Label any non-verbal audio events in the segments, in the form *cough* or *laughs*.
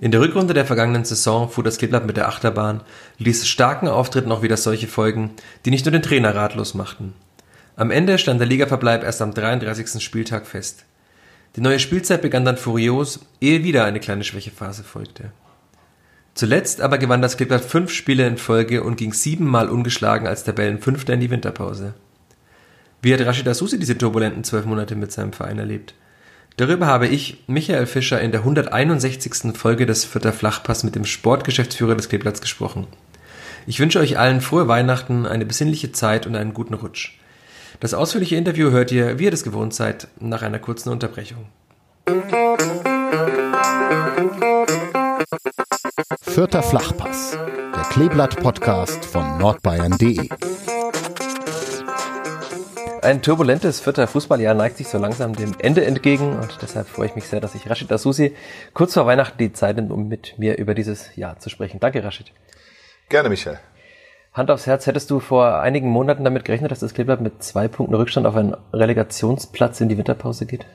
In der Rückrunde der vergangenen Saison fuhr das Kleeblatt mit der Achterbahn, ließ starken Auftritten auch wieder solche folgen, die nicht nur den Trainer ratlos machten. Am Ende stand der Ligaverbleib erst am 33. Spieltag fest. Die neue Spielzeit begann dann furios, ehe wieder eine kleine Schwächephase folgte. Zuletzt aber gewann das Kleeblatt fünf Spiele in Folge und ging siebenmal ungeschlagen als Tabellenfünfter in die Winterpause. Wie hat Rashida Susi diese turbulenten zwölf Monate mit seinem Verein erlebt? Darüber habe ich, Michael Fischer, in der 161. Folge des Vierter Flachpass mit dem Sportgeschäftsführer des Kleeblatts gesprochen. Ich wünsche euch allen frohe Weihnachten, eine besinnliche Zeit und einen guten Rutsch. Das ausführliche Interview hört ihr, wie ihr das gewohnt seid, nach einer kurzen Unterbrechung. Vierter Flachpass, der Kleeblatt-Podcast von nordbayern.de. Ein turbulentes vierter Fußballjahr neigt sich so langsam dem Ende entgegen und deshalb freue ich mich sehr, dass ich Rashid Asusi kurz vor Weihnachten die Zeit nimmt, um mit mir über dieses Jahr zu sprechen. Danke, Rashid. Gerne, Michael. Hand aufs Herz, hättest du vor einigen Monaten damit gerechnet, dass das Kleeblatt mit zwei Punkten Rückstand auf einen Relegationsplatz in die Winterpause geht?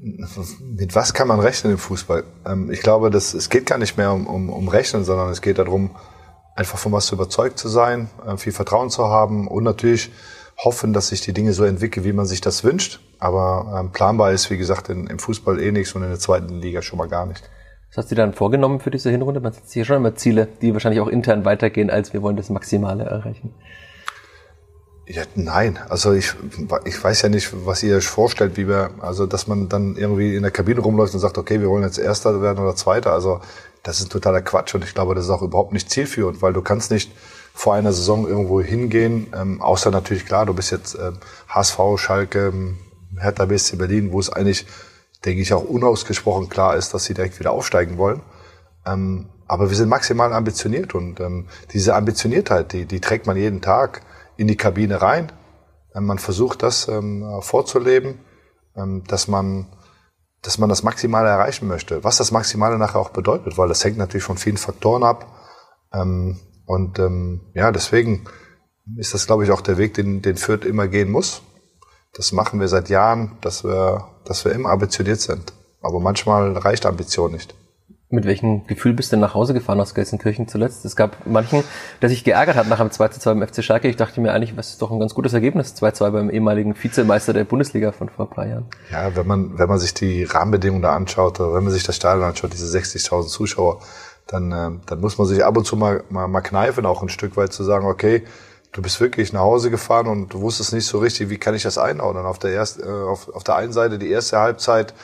Mit was kann man rechnen im Fußball? Ähm, ich glaube, dass, es geht gar nicht mehr um, um, um Rechnen, sondern es geht darum, einfach von was überzeugt zu sein, äh, viel Vertrauen zu haben und natürlich hoffen, dass sich die Dinge so entwickeln, wie man sich das wünscht. Aber ähm, planbar ist, wie gesagt, in, im Fußball eh nichts und in der zweiten Liga schon mal gar nicht. Was hast du dann vorgenommen für diese Hinrunde? Man setzt hier schon immer Ziele, die wahrscheinlich auch intern weitergehen, als wir wollen das Maximale erreichen. Ja, nein, also ich, ich weiß ja nicht, was ihr euch vorstellt, wie wir, also dass man dann irgendwie in der Kabine rumläuft und sagt, okay, wir wollen jetzt Erster werden oder Zweiter. Also das ist totaler Quatsch und ich glaube, das ist auch überhaupt nicht zielführend, weil du kannst nicht vor einer Saison irgendwo hingehen. Ähm, außer natürlich klar, du bist jetzt ähm, HSV, Schalke, ähm, Hertha BSC Berlin, wo es eigentlich, denke ich, auch unausgesprochen klar ist, dass sie direkt wieder aufsteigen wollen. Ähm, aber wir sind maximal ambitioniert und ähm, diese Ambitioniertheit, die, die trägt man jeden Tag in die Kabine rein. Ähm, man versucht das ähm, vorzuleben, ähm, dass man dass man das Maximale erreichen möchte. Was das Maximale nachher auch bedeutet, weil das hängt natürlich von vielen Faktoren ab. Ähm, und ähm, ja, deswegen ist das, glaube ich, auch der Weg, den, den Fürth immer gehen muss. Das machen wir seit Jahren, dass wir, dass wir immer ambitioniert sind. Aber manchmal reicht Ambition nicht. Mit welchem Gefühl bist du nach Hause gefahren aus Gelsenkirchen zuletzt? Es gab manchen, der sich geärgert hat nach dem 2 zu 2 beim FC Schalke. Ich dachte mir eigentlich, was ist doch ein ganz gutes Ergebnis. 2 2 beim ehemaligen Vizemeister der Bundesliga von vor ein paar Jahren. Ja, wenn man, wenn man sich die Rahmenbedingungen da anschaut, oder wenn man sich das Stadion anschaut, diese 60.000 Zuschauer, dann, äh, dann muss man sich ab und zu mal, mal, mal kneifen, auch ein Stück weit zu sagen, okay, du bist wirklich nach Hause gefahren und du wusstest nicht so richtig, wie kann ich das einordnen. Auf der, erst, äh, auf, auf der einen Seite die erste Halbzeit,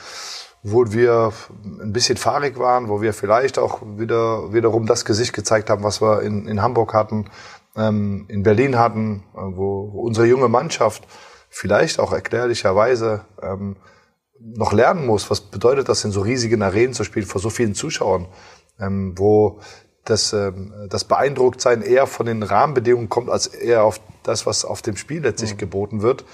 wo wir ein bisschen fahrig waren, wo wir vielleicht auch wieder wiederum das Gesicht gezeigt haben, was wir in, in Hamburg hatten, ähm, in Berlin hatten, äh, wo, wo unsere junge Mannschaft vielleicht auch erklärlicherweise ähm, noch lernen muss, was bedeutet das in so riesigen Arenen zu spielen vor so vielen Zuschauern ähm, wo das, ähm, das Beeindrucktsein eher von den Rahmenbedingungen kommt, als eher auf das, was auf dem Spiel letztlich mhm. geboten wird.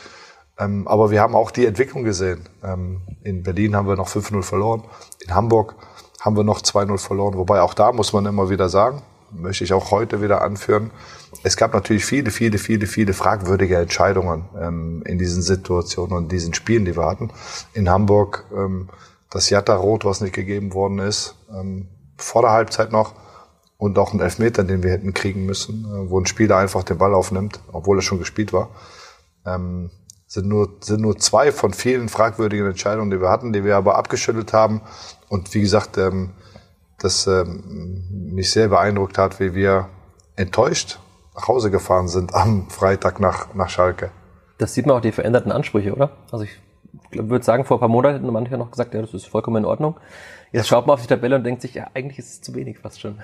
Ähm, aber wir haben auch die Entwicklung gesehen. Ähm, in Berlin haben wir noch 5-0 verloren. In Hamburg haben wir noch 2-0 verloren. Wobei auch da muss man immer wieder sagen, möchte ich auch heute wieder anführen, es gab natürlich viele, viele, viele, viele fragwürdige Entscheidungen ähm, in diesen Situationen und diesen Spielen, die wir hatten. In Hamburg ähm, das Jatta-Rot, was nicht gegeben worden ist, ähm, vor der Halbzeit noch und auch einen Elfmeter, den wir hätten kriegen müssen, äh, wo ein Spieler einfach den Ball aufnimmt, obwohl er schon gespielt war. Ähm, sind nur, sind nur zwei von vielen fragwürdigen Entscheidungen, die wir hatten, die wir aber abgeschüttelt haben. Und wie gesagt, ähm, das ähm, mich sehr beeindruckt hat, wie wir enttäuscht nach Hause gefahren sind am Freitag nach, nach Schalke. Das sieht man auch die veränderten Ansprüche, oder? Also ich würde sagen, vor ein paar Monaten hätten manche noch gesagt, ja, das ist vollkommen in Ordnung. Jetzt schaut man auf die Tabelle und denkt sich, ja, eigentlich ist es zu wenig fast schon.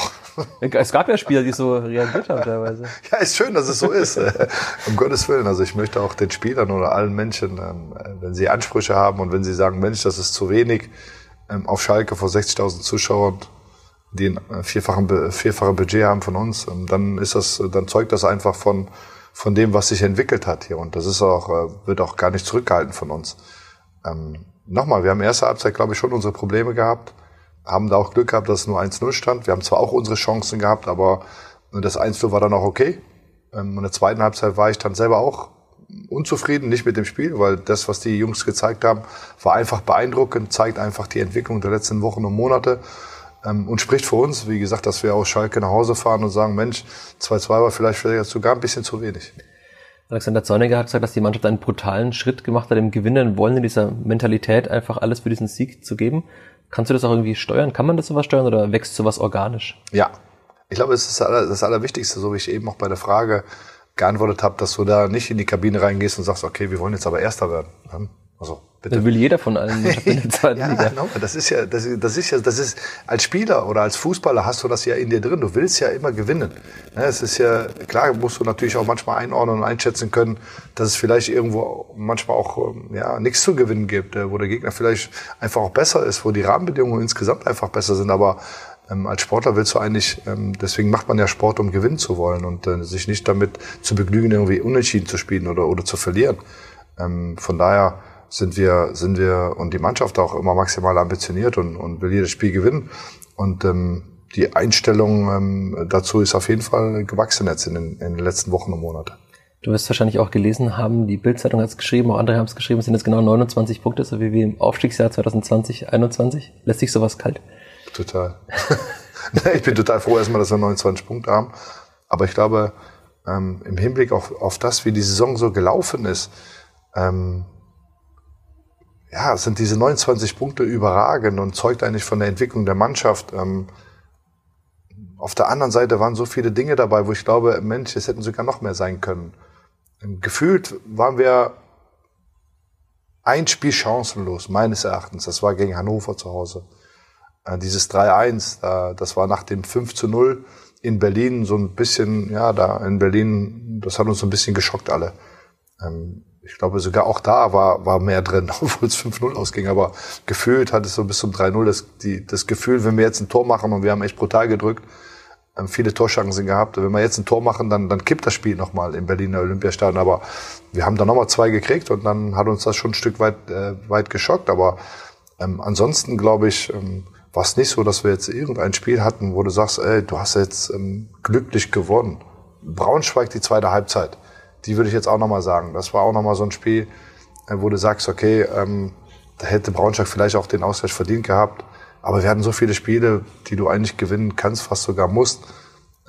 *laughs* es gab ja Spieler, die so reagiert haben teilweise. Ja, ist schön, dass es so ist. *laughs* um Gottes Willen. Also ich möchte auch den Spielern oder allen Menschen, ähm, wenn sie Ansprüche haben und wenn sie sagen, Mensch, das ist zu wenig, ähm, auf Schalke vor 60.000 Zuschauern, die ein vierfachen, vierfache Budget haben von uns, ähm, dann ist das, dann zeugt das einfach von, von dem, was sich entwickelt hat hier. Und das ist auch, äh, wird auch gar nicht zurückgehalten von uns. Ähm, nochmal, wir haben erste Halbzeit, glaube ich, schon unsere Probleme gehabt, haben da auch Glück gehabt, dass es nur 1-0 stand. Wir haben zwar auch unsere Chancen gehabt, aber das 1-0 war dann auch okay. Ähm, in der zweiten Halbzeit war ich dann selber auch unzufrieden, nicht mit dem Spiel, weil das, was die Jungs gezeigt haben, war einfach beeindruckend, zeigt einfach die Entwicklung der letzten Wochen und Monate und spricht für uns, wie gesagt, dass wir aus Schalke nach Hause fahren und sagen, Mensch, 2-2 war vielleicht sogar ein bisschen zu wenig. Alexander Zorniger hat gesagt, dass die Mannschaft einen brutalen Schritt gemacht hat, im Gewinnen wollen, in dieser Mentalität einfach alles für diesen Sieg zu geben. Kannst du das auch irgendwie steuern? Kann man das sowas steuern oder wächst sowas organisch? Ja, ich glaube, es ist das Allerwichtigste, so wie ich eben auch bei der Frage geantwortet habe, dass du da nicht in die Kabine reingehst und sagst, okay, wir wollen jetzt aber Erster werden. Also Bitte. Das will jeder von allen in der *laughs* zweiten ja, Liga. Genau. Das ist ja, das, das ist ja, das ist als Spieler oder als Fußballer hast du das ja in dir drin. Du willst ja immer gewinnen. Ja, es ist ja klar, musst du natürlich auch manchmal einordnen und einschätzen können, dass es vielleicht irgendwo manchmal auch ähm, ja nichts zu gewinnen gibt, äh, wo der Gegner vielleicht einfach auch besser ist, wo die Rahmenbedingungen insgesamt einfach besser sind. Aber ähm, als Sportler willst du eigentlich, ähm, deswegen macht man ja Sport, um gewinnen zu wollen und äh, sich nicht damit zu begnügen, irgendwie unentschieden zu spielen oder oder zu verlieren. Ähm, von daher sind wir, sind wir und die Mannschaft auch immer maximal ambitioniert und, und will jedes Spiel gewinnen. Und ähm, die Einstellung ähm, dazu ist auf jeden Fall gewachsen jetzt in den, in den letzten Wochen und Monaten. Du wirst wahrscheinlich auch gelesen haben, die Bildzeitung hat es geschrieben, auch andere haben es geschrieben, es sind jetzt genau 29 Punkte, so wie wir im Aufstiegsjahr 2020, 2021. Lässt sich sowas kalt? Total. *laughs* ich bin total froh erstmal, dass wir 29 Punkte haben. Aber ich glaube, ähm, im Hinblick auf, auf das, wie die Saison so gelaufen ist, ähm, ja, sind diese 29 Punkte überragend und zeugt eigentlich von der Entwicklung der Mannschaft. Ähm, auf der anderen Seite waren so viele Dinge dabei, wo ich glaube, Mensch, es hätten sogar noch mehr sein können. Ähm, gefühlt waren wir ein Spiel chancenlos, meines Erachtens. Das war gegen Hannover zu Hause. Äh, dieses 3-1, äh, das war nach dem 5 zu 0 in Berlin so ein bisschen, ja, da in Berlin, das hat uns so ein bisschen geschockt alle. Ähm, ich glaube, sogar auch da war, war mehr drin, *laughs* obwohl es 5-0 ausging. Aber gefühlt hat es so bis zum 3-0 das, die, das Gefühl, wenn wir jetzt ein Tor machen und wir haben echt brutal gedrückt, haben viele Torschancen gehabt. Wenn wir jetzt ein Tor machen, dann, dann kippt das Spiel nochmal im Berliner Olympiastadion. Aber wir haben da nochmal zwei gekriegt und dann hat uns das schon ein Stück weit, äh, weit geschockt. Aber ähm, ansonsten glaube ich, ähm, war es nicht so, dass wir jetzt irgendein Spiel hatten, wo du sagst, ey, du hast jetzt ähm, glücklich gewonnen. Braunschweig die zweite Halbzeit die würde ich jetzt auch nochmal sagen. Das war auch nochmal so ein Spiel, äh, wo du sagst, okay, ähm, da hätte Braunschweig vielleicht auch den Ausgleich verdient gehabt. Aber wir hatten so viele Spiele, die du eigentlich gewinnen kannst, fast sogar musst.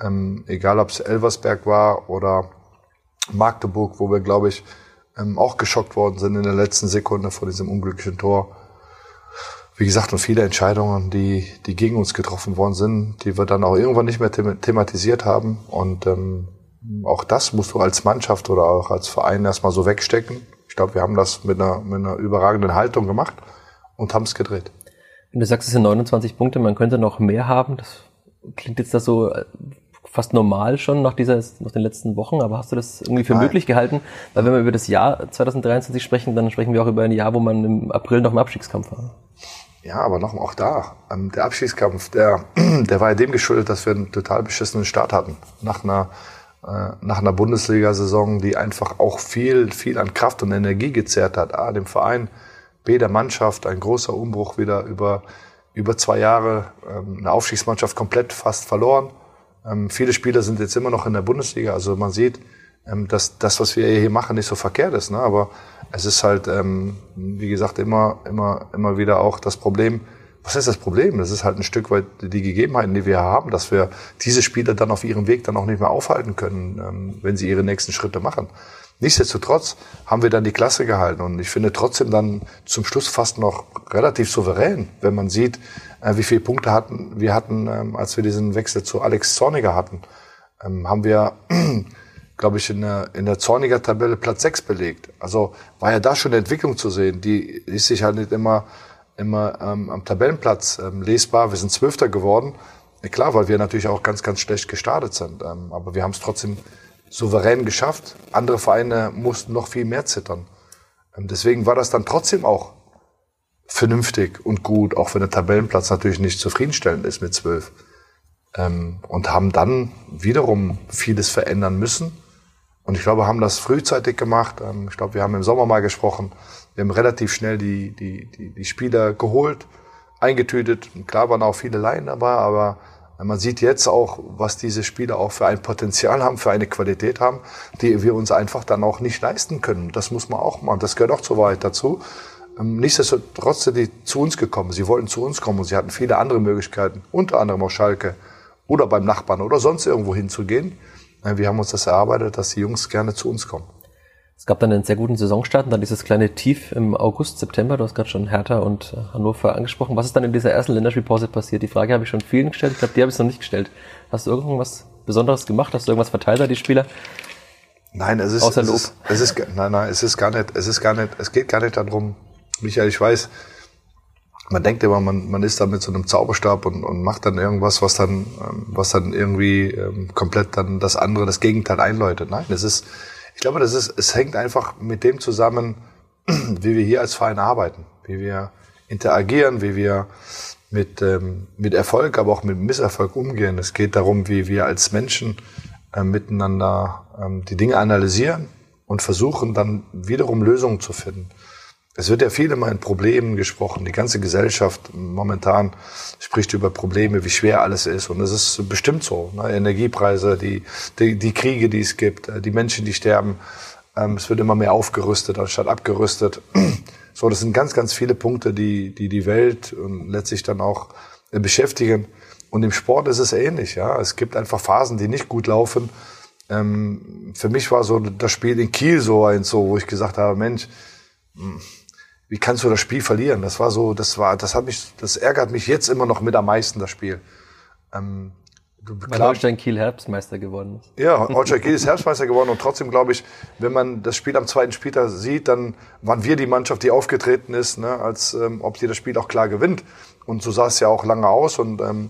Ähm, egal, ob es Elversberg war oder Magdeburg, wo wir, glaube ich, ähm, auch geschockt worden sind in der letzten Sekunde vor diesem unglücklichen Tor. Wie gesagt, und viele Entscheidungen, die, die gegen uns getroffen worden sind, die wir dann auch irgendwann nicht mehr thematisiert haben. Und ähm, auch das musst du als Mannschaft oder auch als Verein erstmal so wegstecken. Ich glaube, wir haben das mit einer, mit einer überragenden Haltung gemacht und haben es gedreht. Wenn du sagst, es sind 29 Punkte, man könnte noch mehr haben, das klingt jetzt das so äh, fast normal schon nach dieser, nach den letzten Wochen, aber hast du das irgendwie für Nein. möglich gehalten? Weil wenn wir über das Jahr 2023 sprechen, dann sprechen wir auch über ein Jahr, wo man im April noch im Abstiegskampf war. Ja, aber noch auch da, ähm, der Abstiegskampf, der, *clears throat* der war ja dem geschuldet, dass wir einen total beschissenen Start hatten. Nach einer nach einer Bundesliga-Saison, die einfach auch viel, viel an Kraft und Energie gezerrt hat. A, dem Verein, B, der Mannschaft, ein großer Umbruch wieder über, über zwei Jahre, ähm, eine Aufstiegsmannschaft komplett fast verloren. Ähm, viele Spieler sind jetzt immer noch in der Bundesliga, also man sieht, ähm, dass das, was wir hier machen, nicht so verkehrt ist. Ne? Aber es ist halt, wie gesagt, immer, immer, immer wieder auch das Problem, was ist das Problem? Das ist halt ein Stück weit die Gegebenheiten, die wir haben, dass wir diese Spieler dann auf ihrem Weg dann auch nicht mehr aufhalten können, ähm, wenn sie ihre nächsten Schritte machen. Nichtsdestotrotz haben wir dann die Klasse gehalten und ich finde trotzdem dann zum Schluss fast noch relativ souverän, wenn man sieht, äh, wie viele Punkte hatten wir hatten, ähm, als wir diesen Wechsel zu Alex Zorniger hatten, ähm, haben wir, *clears throat* glaube ich, in der, in der Zorniger Tabelle Platz 6 belegt. Also war ja da schon eine Entwicklung zu sehen, die ist sich halt nicht immer immer ähm, am Tabellenplatz ähm, lesbar. Wir sind Zwölfter geworden. Ja, klar, weil wir natürlich auch ganz, ganz schlecht gestartet sind. Ähm, aber wir haben es trotzdem souverän geschafft. Andere Vereine mussten noch viel mehr zittern. Ähm, deswegen war das dann trotzdem auch vernünftig und gut, auch wenn der Tabellenplatz natürlich nicht zufriedenstellend ist mit zwölf. ähm, und haben dann wiederum vieles verändern müssen. Und ich glaube, haben das frühzeitig gemacht. Ähm, ich glaube, wir haben im Sommer mal gesprochen. Wir haben relativ schnell die, die, die, die Spieler geholt, eingetütet. Und klar waren auch viele Laien dabei, aber man sieht jetzt auch, was diese Spieler auch für ein Potenzial haben, für eine Qualität haben, die wir uns einfach dann auch nicht leisten können. Das muss man auch machen. Das gehört auch zur Wahrheit dazu. Ähm, nichtsdestotrotz sind die zu uns gekommen. Sie wollten zu uns kommen und sie hatten viele andere Möglichkeiten, unter anderem auch Schalke oder beim Nachbarn oder sonst irgendwo hinzugehen. Äh, wir haben uns das erarbeitet, dass die Jungs gerne zu uns kommen. Es gab dann einen sehr guten Saisonstart und dann dieses kleine Tief im August, September. Du hast gerade schon Hertha und äh, Hannover angesprochen. Was ist dann in dieser ersten Länderspielpause passiert? Die Frage habe ich schon vielen gestellt. Ich glaube, die habe ich noch nicht gestellt. Hast du irgendwas Besonderes gemacht? Hast du irgendwas verteilt an die Spieler? Nein, es ist, Außer Lob. Es ist, es ist, nein, nein, es ist gar nicht, es ist gar nicht, es geht gar nicht darum, Michael, ich weiß, man denkt immer, man, man ist da mit so einem Zauberstab und, und macht dann irgendwas, was dann, ähm, was dann irgendwie ähm, komplett dann das andere, das Gegenteil einläutet. Nein, es ist, ich glaube, das ist, es hängt einfach mit dem zusammen, *clears throat* wie wir hier als Verein arbeiten, wie wir interagieren, wie wir mit, ähm, mit Erfolg, aber auch mit Misserfolg umgehen. Es geht darum, wie wir als Menschen äh, miteinander ähm, die Dinge analysieren und versuchen dann wiederum Lösungen zu finden. Es wird ja viel immer in Problemen gesprochen. Die ganze Gesellschaft momentan spricht über Probleme, wie schwer alles ist. Und es ist bestimmt so. Ne? Energiepreise, die, die, die, Kriege, die es gibt, äh, die Menschen, die sterben. Ähm, es wird immer mehr aufgerüstet anstatt abgerüstet. *clears throat* So, das sind ganz, ganz viele Punkte, die die, die Welt und letztlich dann auch äh, beschäftigen. Und im Sport ist es ähnlich. Ja, Es gibt einfach Phasen, die nicht gut laufen. Ähm, für mich war so das Spiel in Kiel so eins, so, wo ich gesagt habe, Mensch, hm, wie kannst du das Spiel verlieren? Das war so, das war, das hat mich, das ärgert mich jetzt immer noch mit am meisten, das Spiel. Ähm, Weil Holstein Kiel Herbstmeister geworden ist. Ja, Holstein Kiel ist Herbstmeister geworden und trotzdem glaube ich, wenn man das Spiel am zweiten Spieltag sieht, dann waren wir die Mannschaft, die aufgetreten ist, ne, als ähm, ob sie das Spiel auch klar gewinnt. Und so sah es ja auch lange aus und ähm,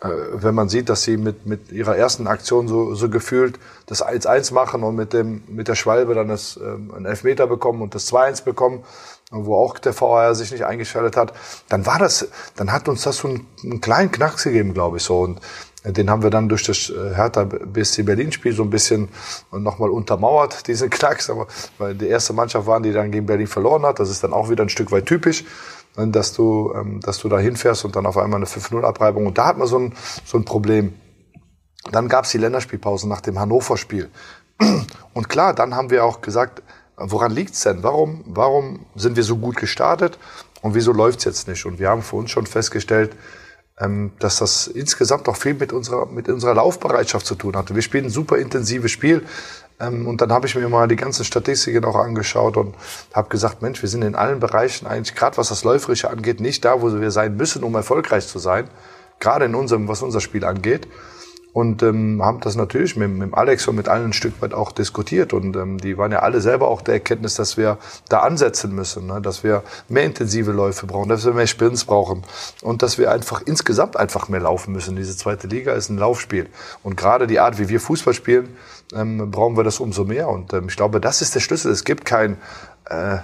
äh, wenn man sieht, dass sie mit, mit ihrer ersten Aktion so, so gefühlt das 1-1 machen und mit, dem, mit der Schwalbe dann das, ähm, ein Elfmeter bekommen und das 2-1 bekommen, wo auch der VR sich nicht eingeschaltet hat, dann war das, dann hat uns das so einen, einen kleinen Knacks gegeben, glaube ich so. Und den haben wir dann durch das äh, Hertha BSC Berlin-Spiel so ein bisschen nochmal untermauert, *laughs* diesen Knacks. Aber weil die erste Mannschaft waren, die dann gegen Berlin verloren hat. Das ist dann auch wieder ein Stück weit typisch, ne, dass du, ähm, dass du da hinfährst und dann auf einmal eine 5-0-Abreibung. Und da hat man so ein, so ein Problem. Dann gab es die Länderspielpause nach dem Hannover-Spiel. Und klar, dann haben wir auch gesagt, woran liegt's denn? Warum, warum sind wir so gut gestartet und wieso läuft's jetzt nicht? Und wir haben für uns schon festgestellt, ähm, dass das insgesamt auch viel mit unserer, mit unserer Laufbereitschaft zu tun hatte. Wir spielen ein super intensives Spiel. Ähm, und dann habe ich mir mal die ganzen Statistiken auch angeschaut und habe gesagt, Mensch, wir sind in allen Bereichen eigentlich, gerade was das Läuferische angeht, nicht da, wo wir sein müssen, um erfolgreich zu sein. Gerade in unserem, was unser Spiel angeht und ähm, haben das natürlich mit, mit Alex und mit allen ein Stück weit auch diskutiert und ähm, die waren ja alle selber auch der Erkenntnis, dass wir da ansetzen müssen, ne? dass wir mehr intensive Läufe brauchen, dass wir mehr Sprints brauchen und dass wir einfach insgesamt einfach mehr laufen müssen. Diese zweite Liga ist ein Laufspiel und gerade die Art, wie wir Fußball spielen, ähm, brauchen wir das umso mehr und ähm, ich glaube, das ist der Schlüssel. Es gibt kein äh,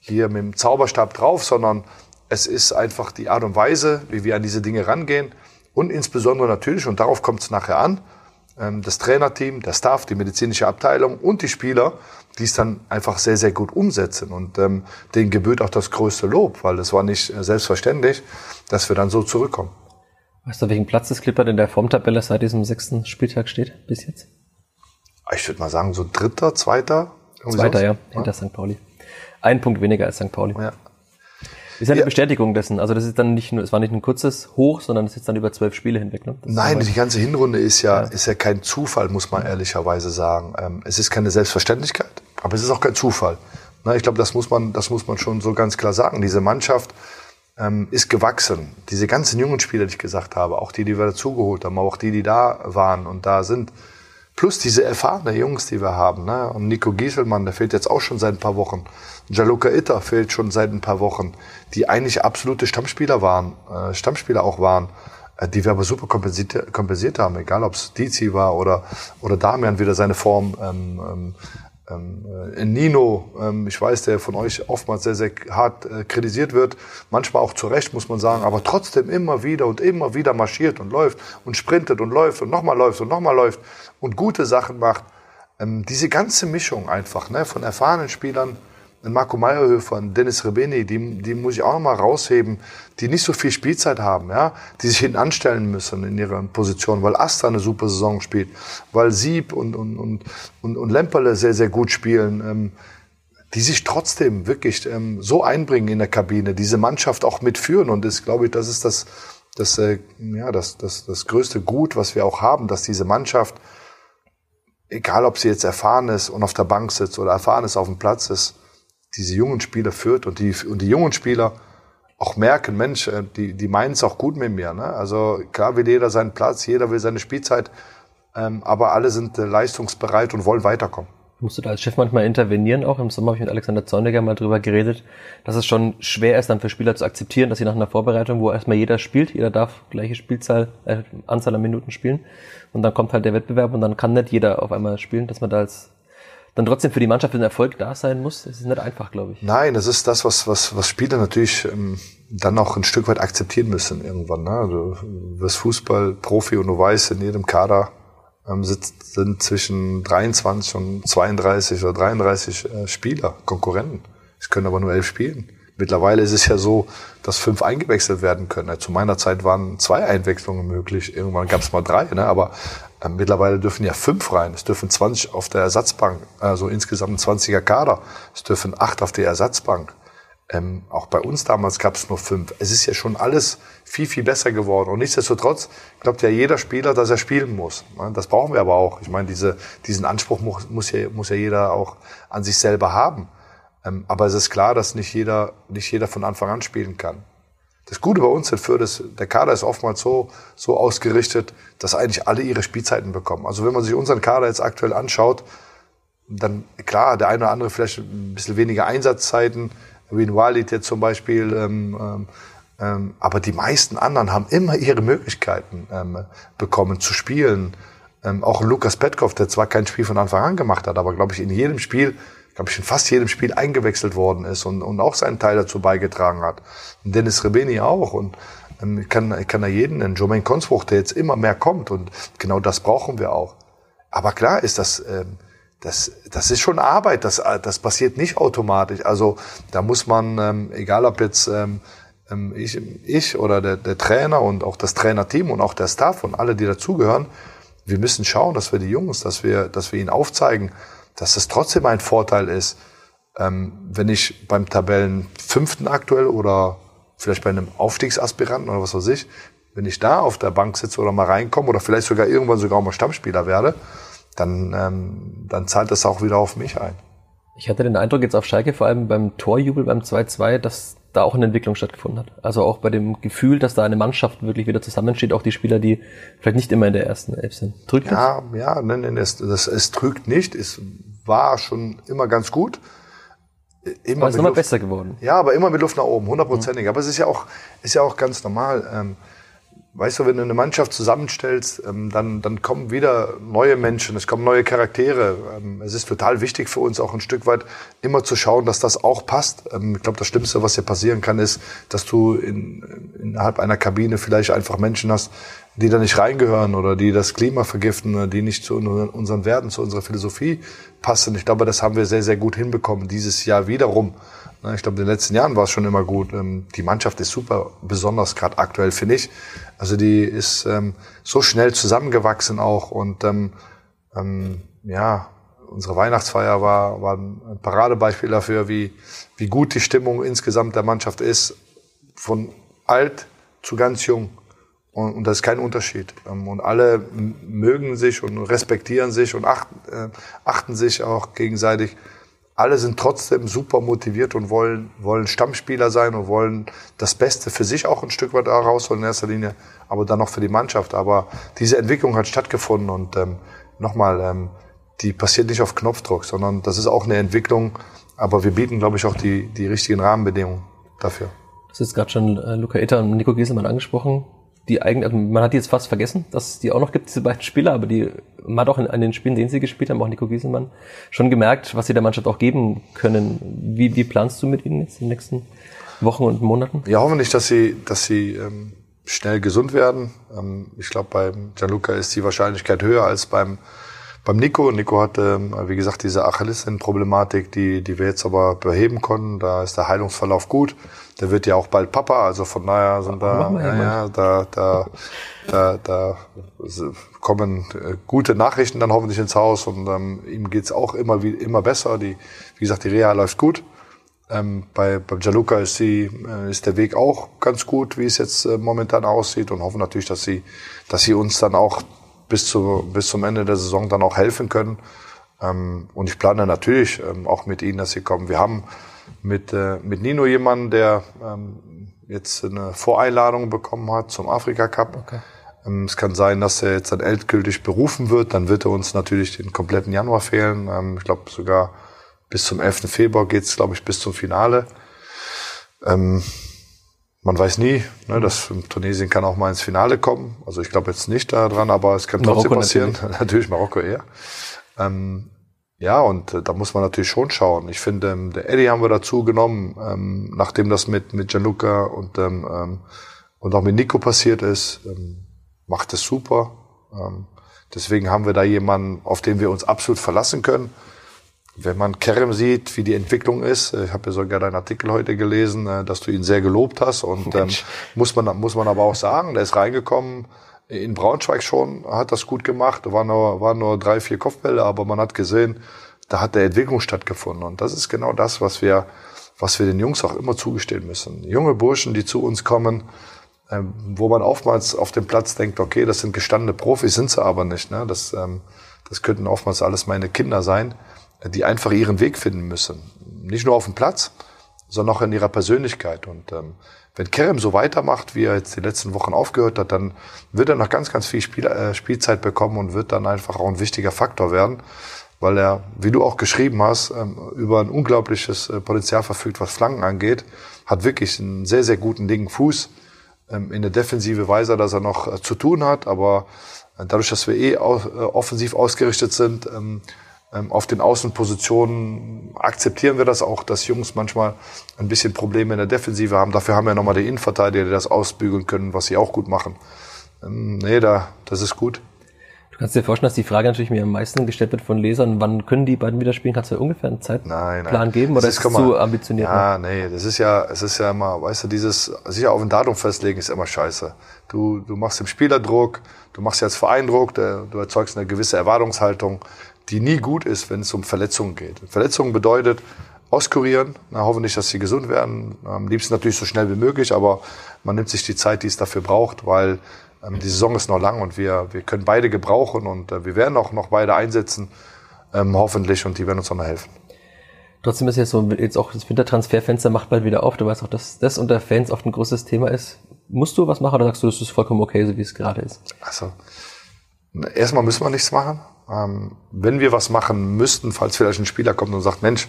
hier mit dem Zauberstab drauf, sondern es ist einfach die Art und Weise, wie wir an diese Dinge rangehen und insbesondere natürlich, und darauf kommt es nachher an, ähm, das Trainerteam, der Staff, die medizinische Abteilung und die Spieler, die es dann einfach sehr, sehr gut umsetzen. Und ähm, denen gebührt auch das größte Lob, weil es war nicht äh, selbstverständlich, dass wir dann so zurückkommen. Weißt du, welchen Platz das Clipper in der Formtabelle seit diesem sechsten Spieltag steht bis jetzt? Ich würde mal sagen, so dritter, zweiter. Zweiter, ja, hinter ja. St. Pauli. Ein Punkt weniger als St. Pauli. Ja. Ist ja eine ja. Bestätigung dessen. Also das ist dann nicht nur, es war nicht ein kurzes Hoch, sondern es ist dann über zwölf Spiele hinweg. Ne? Nein, die ganze Hinrunde ist ja, ja, ist ja kein Zufall, muss man ehrlicherweise sagen. Ähm, es ist keine Selbstverständlichkeit, aber es ist auch kein Zufall. Ich glaube, das muss man, das muss man schon so ganz klar sagen. Diese Mannschaft ähm, ist gewachsen. Diese ganzen jungen Spieler, die ich gesagt habe, auch die, die wir dazugeholt haben, aber auch die, die da waren und da sind, Plus diese erfahrenen Jungs, die wir haben. Ne? Und Nico Gieselmann, der fehlt jetzt auch schon seit ein paar Wochen. Jaluka Itter fehlt schon seit ein paar Wochen. Die eigentlich absolute Stammspieler waren, äh, Stammspieler auch waren, äh, die wir aber super kompensiert, kompensiert haben. Egal, ob es Dizi war oder, oder Damian wieder seine Form ähm, ähm, ähm, äh, Nino, ähm, ich weiß, der von euch oftmals sehr, sehr hart äh, kritisiert wird, manchmal auch zu Recht, muss man sagen, aber trotzdem immer wieder und immer wieder marschiert und läuft und sprintet und läuft und nochmal läuft und nochmal läuft und gute Sachen macht. Ähm, diese ganze Mischung einfach ne, von erfahrenen Spielern, ein Marco Meyerhöfer, Dennis Rebeni, die, die muss ich auch nochmal rausheben, die nicht so viel Spielzeit haben, ja, die sich hinten anstellen müssen in ihrer Position, weil Asta eine super Saison spielt, weil Sieb und, und, und, und, und Lemperle sehr, sehr gut spielen, ähm, die sich trotzdem wirklich ähm, so einbringen in der Kabine, diese Mannschaft auch mitführen und das, glaube ich, das ist das, das, äh, ja, das, das, das größte Gut, was wir auch haben, dass diese Mannschaft, egal ob sie jetzt erfahren ist und auf der Bank sitzt oder erfahren ist auf dem Platz ist, diese jungen Spieler führt und die, und die jungen Spieler auch merken, Mensch, äh, die, die meinen es auch gut mit mir. Ne? Also klar will jeder seinen Platz, jeder will seine Spielzeit, ähm, aber alle sind äh, leistungsbereit und wollen weiterkommen. Musst du da als Chef manchmal intervenieren auch? Im Sommer habe ich mit Alexander Zorniger mal drüber geredet, dass es schon schwer ist, dann für Spieler zu akzeptieren, dass sie nach einer Vorbereitung, wo erstmal jeder spielt, jeder darf gleiche Spielzahl, äh, Anzahl an Minuten spielen und dann kommt halt der Wettbewerb und dann kann nicht jeder auf einmal spielen, dass man da als dann trotzdem für die Mannschaft ein Erfolg da sein muss. Das ist nicht einfach, glaube ich. Nein, das ist das, was, was, was Spieler natürlich ähm, dann auch ein Stück weit akzeptieren müssen irgendwann. Ne? Du wirst Fußballprofi und du weißt, in jedem Kader ähm, sitzt, sind zwischen 23 und 32 oder 33 äh, Spieler, Konkurrenten. Es können aber nur elf spielen. Mittlerweile ist es ja so, dass fünf eingewechselt werden können. Zu meiner Zeit waren zwei Einwechslungen möglich. Irgendwann gab es mal drei, ne? aber äh, mittlerweile dürfen ja fünf rein. Es dürfen 20 auf der Ersatzbank, also insgesamt ein 20er Kader. Es dürfen acht auf der Ersatzbank. Ähm, auch bei uns damals gab es nur fünf. Es ist ja schon alles viel, viel besser geworden. Und nichtsdestotrotz glaubt ja jeder Spieler, dass er spielen muss. Das brauchen wir aber auch. Ich meine, diese, diesen Anspruch muss, muss, ja, muss ja jeder auch an sich selber haben. Ähm, aber es ist klar, dass nicht jeder, nicht jeder von Anfang an spielen kann. Das Gute bei uns in ist, der Kader ist oftmals so, so ausgerichtet, dass eigentlich alle ihre Spielzeiten bekommen. Also wenn man sich unseren Kader jetzt aktuell anschaut, dann klar, der eine oder andere vielleicht ein bisschen weniger Einsatzzeiten, wie in Walid jetzt zum Beispiel, ähm, ähm, ähm, aber die meisten anderen haben immer ihre Möglichkeiten ähm, bekommen zu spielen. Ähm, auch Lukas Petkov, der zwar kein Spiel von Anfang an gemacht hat, aber glaube ich in jedem Spiel glaube ich, in fast jedem Spiel eingewechselt worden ist und, und auch seinen Teil dazu beigetragen hat. Und Dennis Rebeni auch. Und ähm, ich, kann, ich kann da jeden nennen. Jermaine Consbruch, der jetzt immer mehr kommt. Und genau das brauchen wir auch. Aber klar ist das, ähm, das, das ist schon Arbeit. Das, das passiert nicht automatisch. Also da muss man, ähm, egal ob jetzt ähm, ähm ich, ich oder der, der Trainer und auch das Trainerteam und auch der Staff und alle, die dazugehören, wir müssen schauen, dass wir die Jungs, dass wir, dass wir ihnen aufzeigen, dass es trotzdem ein Vorteil ist, ähm, wenn ich beim Tabellen fünften aktuell oder vielleicht bei einem Aufstiegsaspiranten oder was weiß ich, wenn ich da auf der Bank sitze oder mal reinkomme oder vielleicht sogar irgendwann sogar mal Stammspieler werde, dann, ähm, dann zahlt das auch wieder auf mich ein. Ich hatte den Eindruck jetzt auf Schalke, vor allem beim Torjubel beim 2-2, dass da auch eine Entwicklung stattgefunden hat. Also auch bei dem Gefühl, dass da eine Mannschaft wirklich wieder zusammensteht, auch die Spieler, die vielleicht nicht immer in der ersten Elf sind. Trügt ja, das? Ja, nein, nein, es, das, es trügt nicht. Es war schon immer ganz gut. Immer aber es ist nochmal besser geworden. Ja, aber immer mit Luft nach oben, hundertprozentig. Mhm. Aber es ist ja auch, ist ja auch ganz normal. Ähm, weißt du, wenn du eine Mannschaft zusammenstellst, ähm, dann, dann kommen wieder neue Menschen, es kommen neue Charaktere. Ähm, es ist total wichtig für uns auch ein Stück weit immer zu schauen, dass das auch passt. Ähm, ich glaube, das Schlimmste, was hier passieren kann, ist, dass du in, innerhalb einer Kabine vielleicht einfach Menschen hast, die da nicht reingehören oder die das Klima vergiften, die nicht zu unseren Werten, zu unserer Philosophie passen. Ich glaube, das haben wir sehr, sehr gut hinbekommen dieses Jahr wiederum. Ich glaube, in den letzten Jahren war es schon immer gut. Die Mannschaft ist super, besonders gerade aktuell, finde ich. Also die ist ähm, so schnell zusammengewachsen auch und ähm, ähm, ja, unsere Weihnachtsfeier war, war ein Paradebeispiel dafür, wie, wie gut die Stimmung insgesamt der Mannschaft ist, von alt zu ganz jung. Und, und das ist kein Unterschied. Ähm, und alle mögen sich und respektieren sich und achten, äh, achten sich auch gegenseitig alle sind trotzdem super motiviert und wollen, wollen Stammspieler sein und wollen das Beste für sich auch ein Stück weit herausholen in erster Linie, aber dann noch für die Mannschaft. Aber diese Entwicklung hat stattgefunden und ähm, nochmal, ähm, die passiert nicht auf Knopfdruck, sondern das ist auch eine Entwicklung. Aber wir bieten, glaube ich, auch die, die richtigen Rahmenbedingungen dafür. Das ist gerade schon äh, Luca Itter und Nico Gieselmann angesprochen. Die eigentlich, also man hat die jetzt fast vergessen, dass es die auch noch gibt, diese beiden Spieler, aber die man hat auch in, in den Spielen, den sie gespielt haben, auch Nico Gieselmann, schon gemerkt, was sie der Mannschaft auch geben können. Wie, wie planst du mit ihnen jetzt in den nächsten Wochen und Monaten? Ja, hoffen nicht, dass sie, dass sie ähm, schnell gesund werden. Ähm, ich glaube, beim Gianluca ist die Wahrscheinlichkeit höher als beim beim Nico. Nico hatte, wie gesagt, diese Achillessehnenproblematik, die, die wir jetzt aber beheben konnten. Da ist der Heilungsverlauf gut. Der wird ja auch bald Papa, also von daher sind da, ja, ja, da, da, da, da kommen äh, gute Nachrichten dann hoffentlich ins Haus und ähm, ihm geht's auch immer wie immer besser. Die, wie gesagt, die Reha läuft gut. Ähm, bei, beim Jaluka ist, sie, äh, ist der Weg auch ganz gut, wie es jetzt äh, momentan aussieht und hoffen natürlich, dass sie, dass sie uns dann auch bis, zu, bis zum Ende der Saison dann auch helfen können. Ähm, und ich plane natürlich ähm, auch mit ihnen, dass sie kommen. Wir haben mit, äh, mit Nino jemanden, der ähm, jetzt eine Voreinladung bekommen hat zum Afrika Cup. Okay. Ähm, es kann sein, dass er jetzt dann endgültig berufen wird. Dann wird er uns natürlich den kompletten Januar fehlen. Ähm, ich glaube sogar bis zum 11. Februar geht's, glaube ich, bis zum Finale. Man weiß nie, ne, dass Tunesien kann auch mal ins Finale kommen. Also ich glaube jetzt nicht daran, aber es kann trotzdem Marokko passieren. Natürlich. *laughs* natürlich Marokko eher. Ähm, ja, und äh, da muss man natürlich schon schauen. Ich finde, ähm, der Eddie haben wir dazu genommen, ähm, nachdem das mit, mit Gianluca und, ähm, ähm, und auch mit Nico passiert ist, ähm, macht es super. Ähm, deswegen haben wir da jemanden, auf den wir uns absolut verlassen können wenn man Kerem sieht, wie die Entwicklung ist, äh, ich habe ja sogar deinen Artikel heute gelesen, äh, dass du ihn sehr gelobt hast und ähm, muss man muss man aber auch sagen, der ist reingekommen in Braunschweig schon, hat das gut gemacht, war nur waren nur drei vier Kopfbälle, aber man hat gesehen, da hat der Entwicklung stattgefunden und das ist genau das, was wir was wir den Jungs auch immer zugestehen müssen. Junge Burschen, die zu uns kommen, ähm, wo man oftmals auf dem Platz denkt, okay, das sind gestandene Profis, sind sie aber nicht. Ne? Das, ähm, das könnten oftmals alles meine Kinder sein die einfach ihren Weg finden müssen. Nicht nur auf dem Platz, sondern auch in ihrer Persönlichkeit. Und ähm, wenn Kerem so weitermacht, wie er jetzt die letzten Wochen aufgehört hat, dann wird er noch ganz, ganz viel Spiel, äh, Spielzeit bekommen und wird dann einfach auch ein wichtiger Faktor werden, weil er, wie du auch geschrieben hast, ähm, über ein unglaubliches äh, Potenzial verfügt, was Flanken angeht, hat wirklich einen sehr, sehr guten linken Fuß. Ähm, in der Defensive weiß er, dass er noch äh, zu tun hat, aber äh, dadurch, dass wir eh äh, offensiv ausgerichtet sind, ähm, auf den Außenpositionen akzeptieren wir das auch, dass Jungs manchmal ein bisschen Probleme in der Defensive haben. Dafür haben wir nochmal die Innenverteidiger, die das ausbügeln können, was sie auch gut machen. Ähm, nee, da, das ist gut. Du kannst dir vorstellen, dass die Frage natürlich mir am meisten gestellt wird von Lesern, wann können die beiden wieder spielen? Kannst du ungefähr einen Zeitplan nein, nein. geben oder das ist es zu ambitioniert? Ja, nee, das ist ja, es ist ja immer, weißt du, dieses sich auf ein Datum festlegen ist immer scheiße. Du, du machst dem Spieler Druck, du machst jetzt Verein Druck, du erzeugst eine gewisse Erwartungshaltung die nie gut ist, wenn es um Verletzungen geht. Verletzungen bedeutet auskurieren, na, hoffentlich, dass sie gesund werden. Am liebsten natürlich so schnell wie möglich, aber man nimmt sich die Zeit, die es dafür braucht, weil ähm, die Saison ist noch lang und wir, wir können beide gebrauchen und äh, wir werden auch noch beide einsetzen, ähm, hoffentlich, und die werden uns auch noch helfen. Trotzdem ist ja so, jetzt auch das Wintertransferfenster macht bald wieder auf. Du weißt auch, dass das unter Fans oft ein großes Thema ist. Musst du was machen oder sagst du, das ist vollkommen okay, so wie es gerade ist? Also, erstmal müssen wir nichts machen. Ähm, wenn wir was machen müssten, falls vielleicht ein Spieler kommt und sagt, Mensch,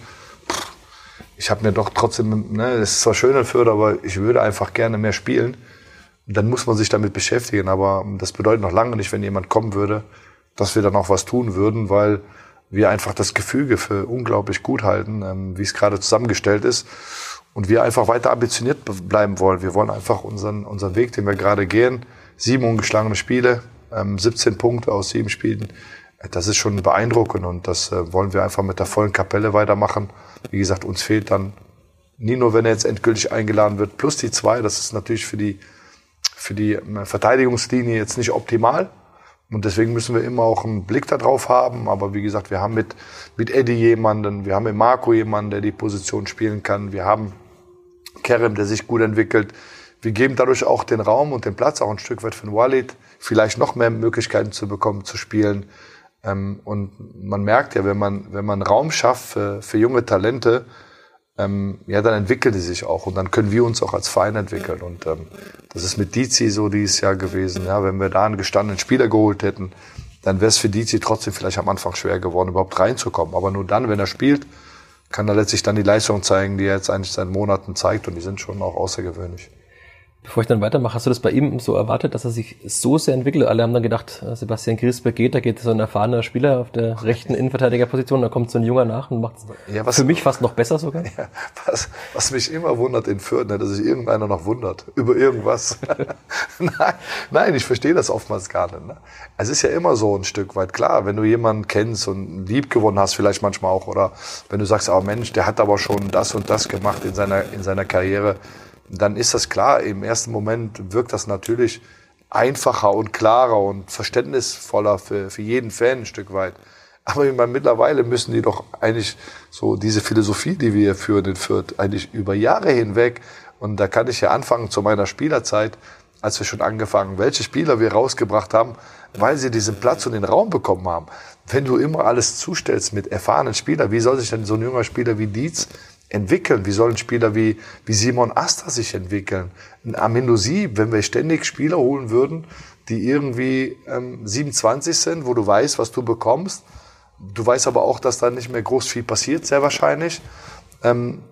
ich habe mir doch trotzdem, ne, es ist zwar schön in Fürth, aber ich würde einfach gerne mehr spielen, dann muss man sich damit beschäftigen. Aber das bedeutet noch lange nicht, wenn jemand kommen würde, dass wir dann auch was tun würden, weil wir einfach das Gefüge für unglaublich gut halten, ähm, wie es gerade zusammengestellt ist. Und wir einfach weiter ambitioniert bleiben wollen. Wir wollen einfach unseren, unseren Weg, den wir gerade gehen, sieben ungeschlagene Spiele, 17 Punkte aus sieben Spielen, das ist schon beeindruckend und das äh, wollen wir einfach mit der vollen Kapelle weitermachen. Wie gesagt, uns fehlt dann Nino, wenn er jetzt endgültig eingeladen wird, plus die zwei. Das ist natürlich für die, für die äh, Verteidigungslinie jetzt nicht optimal. Und deswegen müssen wir immer auch einen Blick darauf haben. Aber wie gesagt, wir haben mit, mit Eddie jemanden, wir haben mit Marco jemanden, der die Position spielen kann. Wir haben Kerem, der sich gut entwickelt. Wir geben dadurch auch den Raum und den Platz, auch ein Stück weit für den Walid, vielleicht noch mehr Möglichkeiten zu bekommen, zu spielen. Ähm, und man merkt ja, wenn man, wenn man Raum schafft für, für junge Talente, ähm, ja, dann entwickelt die sich auch und dann können wir uns auch als Verein entwickeln. Und ähm, das ist mit Dizi so dieses Jahr gewesen. Ja, wenn wir da einen gestandenen Spieler geholt hätten, dann wäre es für Dizi trotzdem vielleicht am Anfang schwer geworden, überhaupt reinzukommen. Aber nur dann, wenn er spielt, kann er letztlich dann die Leistung zeigen, die er jetzt eigentlich seit Monaten zeigt und die sind schon auch außergewöhnlich. Bevor ich dann weitermache, hast du das bei ihm so erwartet, dass er sich so sehr entwickelt? Alle haben dann gedacht, äh, Sebastian Griesbeck geht, da geht so ein erfahrener Spieler auf der rechten Innenverteidigerposition, da kommt so ein junger nach und macht es ja, für mich fast noch besser sogar. Ja, was, was mich immer wundert in Fürth, ne, dass sich irgendeiner noch wundert über irgendwas. *laughs* nein, nein, ich verstehe das oftmals gar nicht. Ne? Es ist ja immer so ein Stück weit klar, wenn du jemanden kennst und lieb gewonnen hast, vielleicht manchmal auch, oder wenn du sagst, oh Mensch, der hat aber schon das und das gemacht in seiner, in seiner Karriere, dann ist das klar. Im ersten Moment wirkt das natürlich einfacher und klarer und verständnisvoller für, für jeden Fan ein Stück weit. Aber ich meine, mittlerweile müssen die doch eigentlich so diese Philosophie, die wir führen in Fürth, eigentlich über Jahre hinweg. Und da kann ich ja anfangen zu meiner Spielerzeit, als wir schon angefangen, welche Spieler wir rausgebracht haben, weil sie diesen Platz und den Raum bekommen haben. Wenn du immer alles zustellst mit erfahrenen Spielern, wie soll sich denn so ein junger Spieler wie Dietz entwickeln? Wie sollen Spieler wie, wie Simon Asta sich entwickeln? Ein Amindo Sieb, wenn wir ständig Spieler holen würden, die irgendwie ähm, 27 sind, wo du weißt, was du bekommst. Du weißt aber auch, dass da nicht mehr groß viel passiert, sehr wahrscheinlich. Ähm,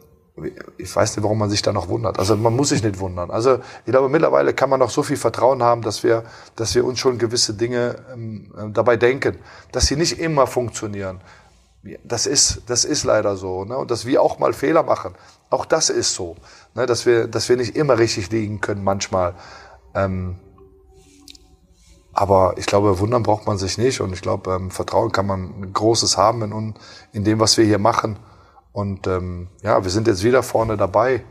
ich weiß nicht, warum man sich da noch wundert. Also man muss sich nicht wundern. Also ich glaube, mittlerweile kann man noch so viel Vertrauen haben, dass wir, dass wir uns schon gewisse Dinge ähm, dabei denken, dass sie nicht immer funktionieren das ist, das ist leider so. Ne? Und dass wir auch mal Fehler machen, auch das ist so. Ne? Dass, wir, dass wir nicht immer richtig liegen können manchmal. Ähm, aber ich glaube, wundern braucht man sich nicht. Und ich glaube, ähm, Vertrauen kann man Großes haben in, in dem, was wir hier machen. Und ähm, ja, wir sind jetzt wieder vorne dabei.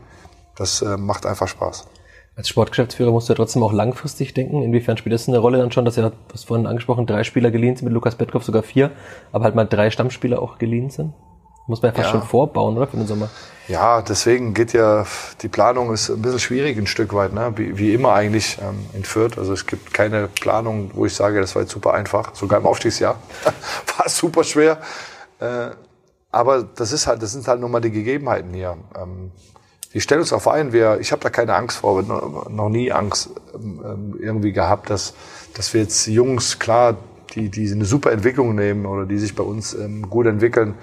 Das äh, macht einfach Spaß. Als Sportgeschäftsführer musst du ja trotzdem auch langfristig denken. Inwiefern spielt das eine Rolle dann schon, dass ja, du hast vorhin angesprochen, drei Spieler geliehen sind, mit Lukas Petkoff sogar vier, aber halt mal drei Stammspieler auch geliehen sind? Muss man ja fast ja. schon vorbauen, oder, für den Sommer? Ja, deswegen geht ja, die Planung ist ein bisschen schwierig ein Stück weit, ne? wie, wie immer eigentlich ähm, in Fürth. Also es gibt keine Planung, wo ich sage, das war jetzt super einfach. Sogar im Aufstiegsjahr *laughs* war es super schwer. Äh, aber das ist halt, das sind halt nun mal die Gegebenheiten hier. Ähm, wir stellen uns darauf ein, wir, ich habe da keine Angst vor, noch nie Angst ähm, irgendwie gehabt, dass, dass wir jetzt Jungs, klar, die, die eine super Entwicklung nehmen oder die sich bei uns ähm, gut entwickeln,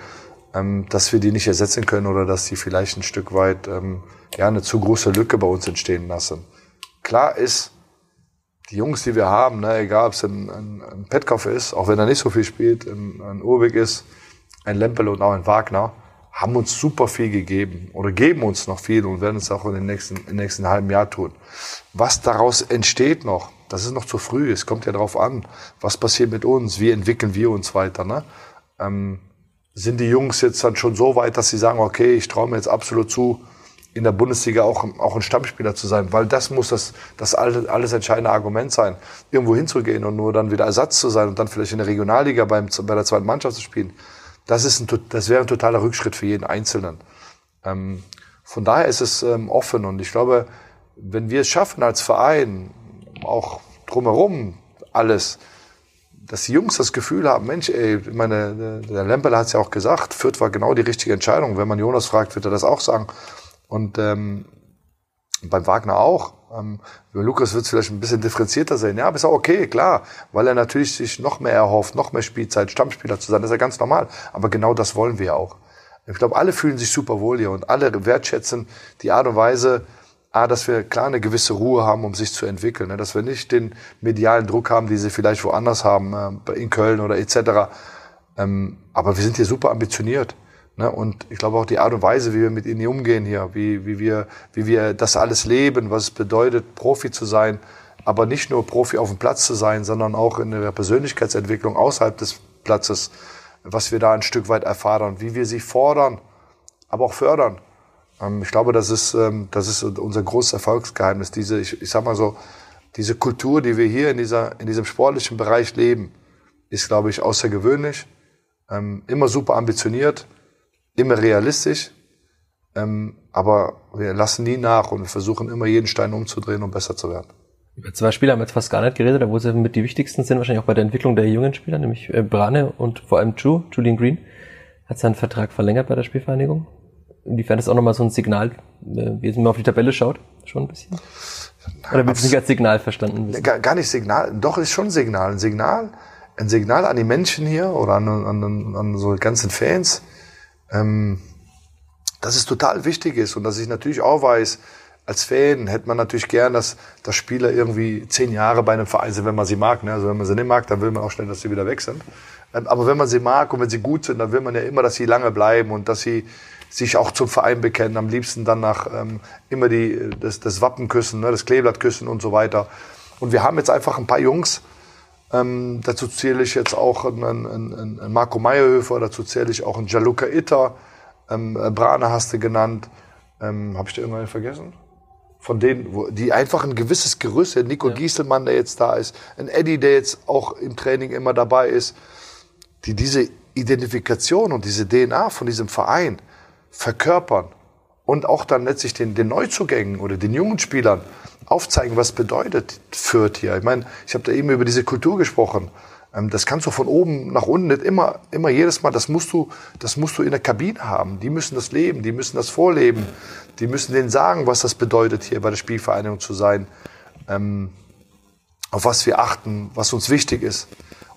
ähm, dass wir die nicht ersetzen können oder dass die vielleicht ein Stück weit ähm, ja, eine zu große Lücke bei uns entstehen lassen. Klar ist, die Jungs, die wir haben, ne, egal ob es ein, ein, ein Petkoff ist, auch wenn er nicht so viel spielt, ein, ein Urwig ist, ein Lempel und auch ein Wagner, haben uns super viel gegeben oder geben uns noch viel und werden es auch in den nächsten, im nächsten halben Jahr tun. Was daraus entsteht noch, das ist noch zu früh. Es kommt ja darauf an, was passiert mit uns, wie entwickeln wir uns weiter. Ne? Ähm, sind die Jungs jetzt dann schon so weit, dass sie sagen, okay, ich traue mir jetzt absolut zu, in der Bundesliga auch, auch ein Stammspieler zu sein, weil das muss das, das alles, alles entscheidende Argument sein, irgendwo hinzugehen und nur dann wieder Ersatz zu sein und dann vielleicht in der Regionalliga beim, bei der zweiten Mannschaft zu spielen das, ist ein, das wäre ein totaler Rückschritt für jeden Einzelnen. Ähm, von daher ist es ähm, offen und ich glaube, wenn wir es schaffen als Verein, auch drumherum alles, dass die Jungs das Gefühl haben, Mensch, ey, meine, der Lempel hat es ja auch gesagt, Fürth war genau die richtige Entscheidung. Wenn man Jonas fragt, wird er das auch sagen. Und ähm, beim Wagner auch. Ähm, Lukas wird es vielleicht ein bisschen differenzierter sehen. Ja, aber ist auch okay, klar, weil er natürlich sich noch mehr erhofft, noch mehr Spielzeit, Stammspieler zu sein. Das ist ja ganz normal. Aber genau das wollen wir auch. Ich glaube, alle fühlen sich super wohl hier und alle wertschätzen die Art und Weise, A, dass wir klar eine gewisse Ruhe haben, um sich zu entwickeln. Ne? Dass wir nicht den medialen Druck haben, die sie vielleicht woanders haben, äh, in Köln oder etc. Ähm, aber wir sind hier super ambitioniert. Ne? Und ich glaube auch die Art und Weise, wie wir mit ihnen umgehen hier, wie, wie, wir, wie wir das alles leben, was es bedeutet, Profi zu sein, aber nicht nur Profi auf dem Platz zu sein, sondern auch in der Persönlichkeitsentwicklung außerhalb des Platzes, was wir da ein Stück weit erfahren, wie wir sie fordern, aber auch fördern. Ähm, ich glaube, das ist, ähm, das ist unser großes Erfolgsgeheimnis. Diese, ich, ich sag mal so, diese Kultur, die wir hier in, dieser, in diesem sportlichen Bereich leben, ist, glaube ich, außergewöhnlich, ähm, immer super ambitioniert immer realistisch, ähm, aber wir lassen nie nach und wir versuchen immer jeden Stein umzudrehen, um besser zu werden. Über zwei Spieler haben wir jetzt fast gar nicht geredet, wo sie mit die wichtigsten sind, wahrscheinlich auch bei der Entwicklung der jungen Spieler, nämlich äh, Brane und vor allem Drew, Julian Green, hat seinen Vertrag verlängert bei der Spielvereinigung. Inwiefern das auch nochmal so ein Signal, äh, wie es mal auf die Tabelle schaut, schon ein bisschen? Oder wird es nicht als Signal verstanden wissen? Gar, nicht Signal, doch ist schon Signal. Ein Signal, ein Signal an die Menschen hier oder an, an, an so ganzen Fans, ähm, dass es total wichtig ist und dass ich natürlich auch weiß, als Fan hätte man natürlich gern, dass, dass Spieler irgendwie zehn Jahre bei einem Verein sind, wenn man sie mag. Ne? Also wenn man sie nicht mag, dann will man auch schnell, dass sie wieder weg sind. Ähm, aber wenn man sie mag und wenn sie gut sind, dann will man ja immer, dass sie lange bleiben und dass sie sich auch zum Verein bekennen. Am liebsten dann nach ähm, immer die, das, das Wappen küssen, ne? das Kleeblatt küssen und so weiter. Und wir haben jetzt einfach ein paar Jungs, ähm, dazu zähle ich jetzt auch einen, einen, einen Marco Meyerhöfer, dazu zähle ich auch einen Jaluka Itter, ähm, Brane hast du genannt. Ähm, Habe ich da irgendwann vergessen? Von denen, wo, die einfach ein gewisses Gerüst, der Nico ja. Gieselmann, der jetzt da ist, ein Eddie, der jetzt auch im Training immer dabei ist, die diese Identifikation und diese DNA von diesem Verein verkörpern und auch dann letztlich den, den Neuzugängen oder den jungen Spielern aufzeigen, was bedeutet Fürth hier. Ich meine, ich habe da eben über diese Kultur gesprochen. Ähm, das kannst du von oben nach unten nicht immer, immer jedes Mal, das musst du, das musst du in der Kabine haben. Die müssen das leben, die müssen das vorleben. Die müssen denen sagen, was das bedeutet, hier bei der Spielvereinigung zu sein. Ähm, auf was wir achten, was uns wichtig ist.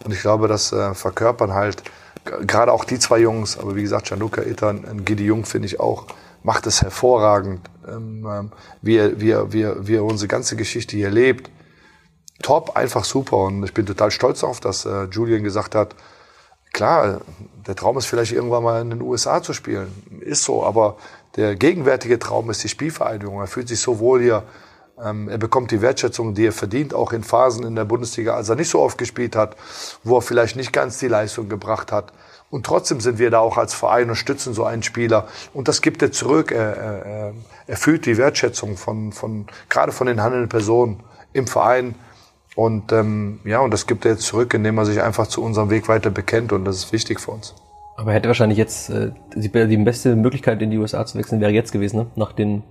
Und ich glaube, das äh, verkörpern halt gerade auch die zwei Jungs, aber wie gesagt, Gianluca und Gidi Jung finde ich auch, macht es hervorragend, ähm, ähm, wie, er, wie, er, wie, er, wie er unsere ganze Geschichte hier lebt. Top, einfach super und ich bin total stolz darauf, dass äh, Julian gesagt hat, klar, der Traum ist vielleicht irgendwann mal in den USA zu spielen, ist so, aber der gegenwärtige Traum ist die Spielvereinigung. Er fühlt sich so wohl hier, ähm, er bekommt die Wertschätzung, die er verdient, auch in Phasen in der Bundesliga, als er nicht so oft gespielt hat, wo er vielleicht nicht ganz die Leistung gebracht hat. Und trotzdem sind wir da auch als Verein und stützen so einen Spieler. Und das gibt er zurück. Er, er, er fühlt die Wertschätzung von, von, gerade von den handelnden Personen im Verein. Und ähm, ja, und das gibt er jetzt zurück, indem er sich einfach zu unserem Weg weiter bekennt. Und das ist wichtig für uns. Aber er hätte wahrscheinlich jetzt äh, die, die beste Möglichkeit in die USA zu wechseln wäre jetzt gewesen, ne? nach den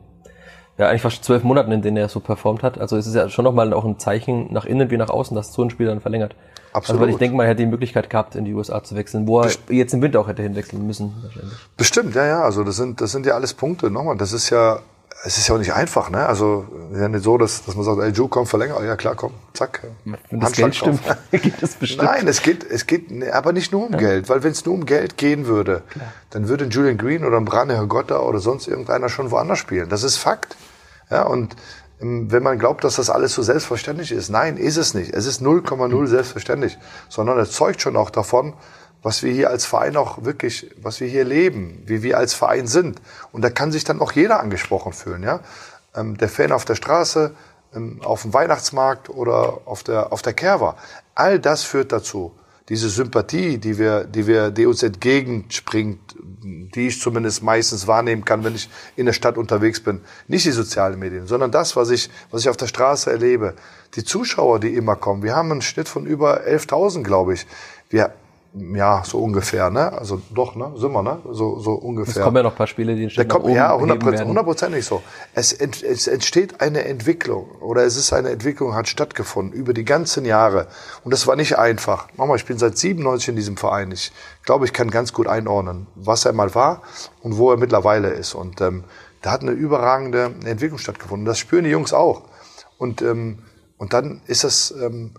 ja, eigentlich fast zwölf Monaten, in denen er so performt hat. Also es ist ja schon nochmal auch ein Zeichen nach innen wie nach außen, dass so ein Spieler dann verlängert. Absolut. Also weil ich denke mal, er hätte die Möglichkeit gehabt, in die USA zu wechseln, wo er Best jetzt im Winter auch hätte hinwechseln müssen. Wahrscheinlich. Bestimmt, ja, ja. Also das sind, das sind ja alles Punkte. Nochmal, das ist ja, es ist ja auch nicht einfach, ne? Also ist ja nicht so, dass, dass man sagt, ey, Ju, komm, verlänger. Ja klar, komm, zack. Wenn das Geld stimmt, *laughs* geht das bestimmt. Nein, es geht, es geht, aber nicht nur um ja. Geld, weil wenn es nur um Geld gehen würde, klar. dann würde ein Julian Green oder ein Brane Hergotta oder sonst irgendeiner schon woanders spielen. Das ist Fakt. Ja, und ähm, wenn man glaubt, dass das alles so selbstverständlich ist, nein, ist es nicht. Es ist 0,0 selbstverständlich, sondern es zeugt schon auch davon, was wir hier als Verein auch wirklich, was wir hier leben, wie wir als Verein sind. Und da kann sich dann auch jeder angesprochen fühlen, ja. Ähm, der Fan auf der Straße, ähm, auf dem Weihnachtsmarkt oder auf der, auf der Kerwa. All das führt dazu, diese Sympathie, die wir, die wir, die uns entgegenspringt, die ich zumindest meistens wahrnehmen kann, wenn ich in der Stadt unterwegs bin. Nicht die sozialen Medien, sondern das, was ich, was ich auf der Straße erlebe. Die Zuschauer, die immer kommen. Wir haben einen Schnitt von über 11.000, glaube ich. Wir, ja, so ungefähr, ne? Also doch, ne? Sind wir, ne? So, so ungefähr. Es kommen ja noch ein paar Spiele, die entstehen. kommt, Ja, hundertprozentig so. Es, ent, es entsteht eine Entwicklung oder es ist eine Entwicklung, hat stattgefunden über die ganzen Jahre. Und das war nicht einfach. Nochmal, ich bin seit 97 in diesem Verein. Ich glaube, ich kann ganz gut einordnen, was er mal war und wo er mittlerweile ist. Und ähm, da hat eine überragende Entwicklung stattgefunden. Das spüren die Jungs auch. Und, ähm, und dann ist das... Ähm,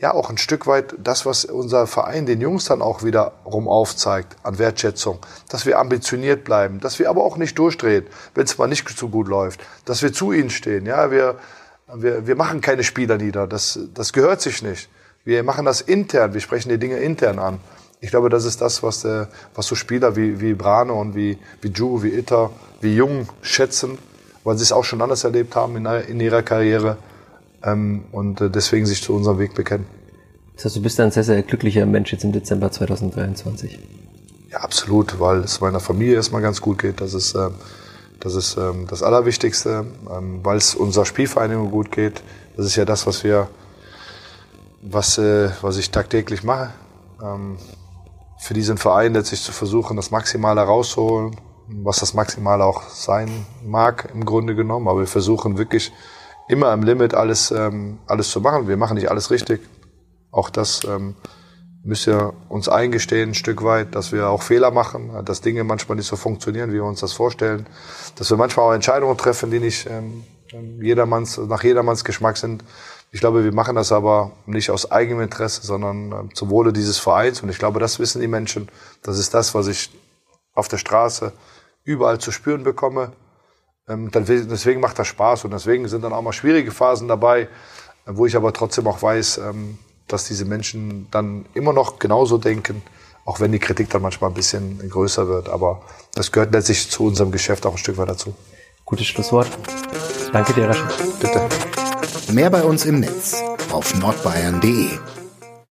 ja auch ein Stück weit das, was unser Verein den Jungs dann auch wiederum aufzeigt an Wertschätzung, dass wir ambitioniert bleiben, dass wir aber auch nicht durchdrehen, wenn es mal nicht so gut läuft, dass wir zu ihnen stehen. Ja, wir, wir, wir machen keine Spieler nieder, das, das gehört sich nicht. Wir machen das intern, wir sprechen die Dinge intern an. Ich glaube, das ist das, was, der, was so Spieler wie, wie Brane und wie, wie Ju, wie Itter, wie Jung schätzen, weil sie es auch schon anders erlebt haben in, in ihrer Karriere ähm, und äh, deswegen sich zu unserem Weg bekennen. Das heißt, du bist ein sehr, sehr glücklicher Mensch jetzt im Dezember 2023. Ja, absolut, weil es meiner Familie erstmal ganz gut geht. Das ist, äh, das, ist ähm, das Allerwichtigste, ähm, weil es unserer Spielvereinigung gut geht. Das ist ja das, was wir, was, äh, was ich tagtäglich mache. Ähm, für diesen Verein letztlich zu versuchen, das Maximale rauszuholen, was das Maximale auch sein mag im Grunde genommen. Aber wir versuchen wirklich immer am Limit alles, ähm, alles zu machen. Wir machen nicht alles richtig. Auch das ähm, müssen wir uns eingestehen, ein Stück weit, dass wir auch Fehler machen, dass Dinge manchmal nicht so funktionieren, wie wir uns das vorstellen, dass wir manchmal auch Entscheidungen treffen, die nicht ähm, jedermanns, nach jedermanns Geschmack sind. Ich glaube, wir machen das aber nicht aus eigenem Interesse, sondern äh, zum Wohle dieses Vereins. Und ich glaube, das wissen die Menschen. Das ist das, was ich auf der Straße überall zu spüren bekomme Ähm, deswegen macht das Spaß und deswegen sind dann auch mal schwierige Phasen dabei, wo ich aber trotzdem auch weiß, ähm, dass diese Menschen dann immer noch genauso denken, auch wenn die Kritik dann manchmal ein bisschen größer wird. Aber das gehört letztlich zu unserem Geschäft auch ein Stück weit dazu. Gutes Schlusswort. Danke dir, Raschel. Bitte. Mehr bei uns im Netz auf nordbayern.de